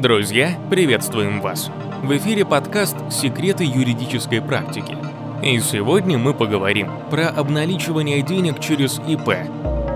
Друзья, приветствуем вас! В эфире подкаст «Секреты юридической практики». И сегодня мы поговорим про обналичивание денег через ИП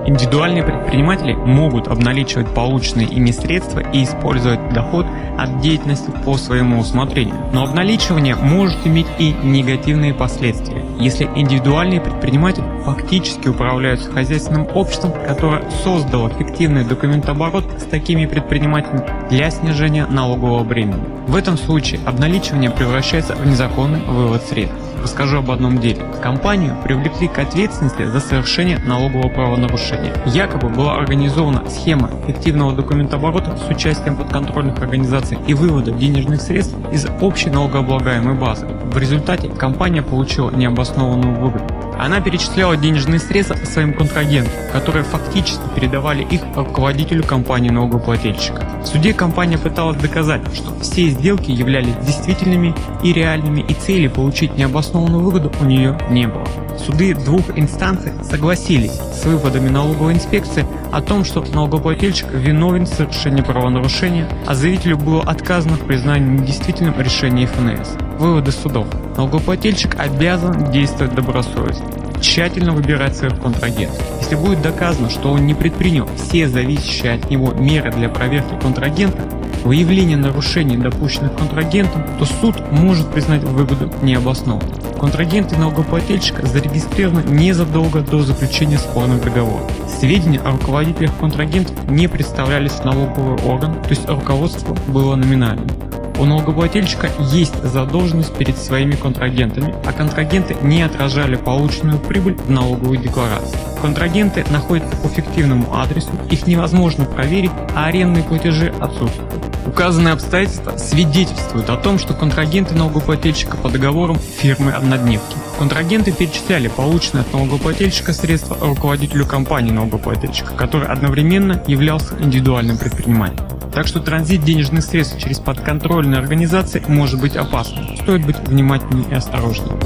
Индивидуальные предприниматели могут обналичивать полученные ими средства и использовать доход от деятельности по своему усмотрению. Но обналичивание может иметь и негативные последствия, если индивидуальный предприниматель фактически управляет хозяйственным обществом, которое создало фиктивный документооборот с такими предпринимателями для снижения налогового бремени. В этом случае обналичивание превращается в незаконный вывод средств. Расскажу об одном деле. Компанию привлекли к ответственности за совершение налогового правонарушения. Якобы была организована схема фиктивного документооборота с участием подконтрольных организаций и вывода денежных средств из общей налогооблагаемой базы. В результате компания получила необоснованную выгоду. Она перечисляла денежные средства своим контрагентам, которые фактически передавали их руководителю компании налогоплательщика. В суде компания пыталась доказать, что все сделки являлись действительными и реальными и цели получить необоснованную выгоду у нее не было. Суды двух инстанций согласились с выводами налоговой инспекции о том, что налогоплательщик виновен в совершении правонарушения, а заявителю было отказано в признании недействительным решения ФНС. Выводы судов. Налогоплательщик обязан действовать добросовестно тщательно выбирать своих контрагентов. Если будет доказано, что он не предпринял все зависящие от него меры для проверки контрагента, выявления нарушений, допущенных контрагентом, то суд может признать выгоду необоснованной. Контрагенты налогоплательщика зарегистрированы незадолго до заключения спорных договоров. Сведения о руководителях контрагентов не представлялись в налоговый орган, то есть руководство было номинальным. У налогоплательщика есть задолженность перед своими контрагентами, а контрагенты не отражали полученную прибыль в налоговой декларации. Контрагенты находятся по фиктивному адресу, их невозможно проверить, а арендные платежи отсутствуют. Указанные обстоятельства свидетельствуют о том, что контрагенты налогоплательщика по договорам фирмы однодневки. Контрагенты перечисляли полученные от налогоплательщика средства руководителю компании налогоплательщика, который одновременно являлся индивидуальным предпринимателем. Так что транзит денежных средств через подконтрольные организации может быть опасным. Стоит быть внимательнее и осторожнее.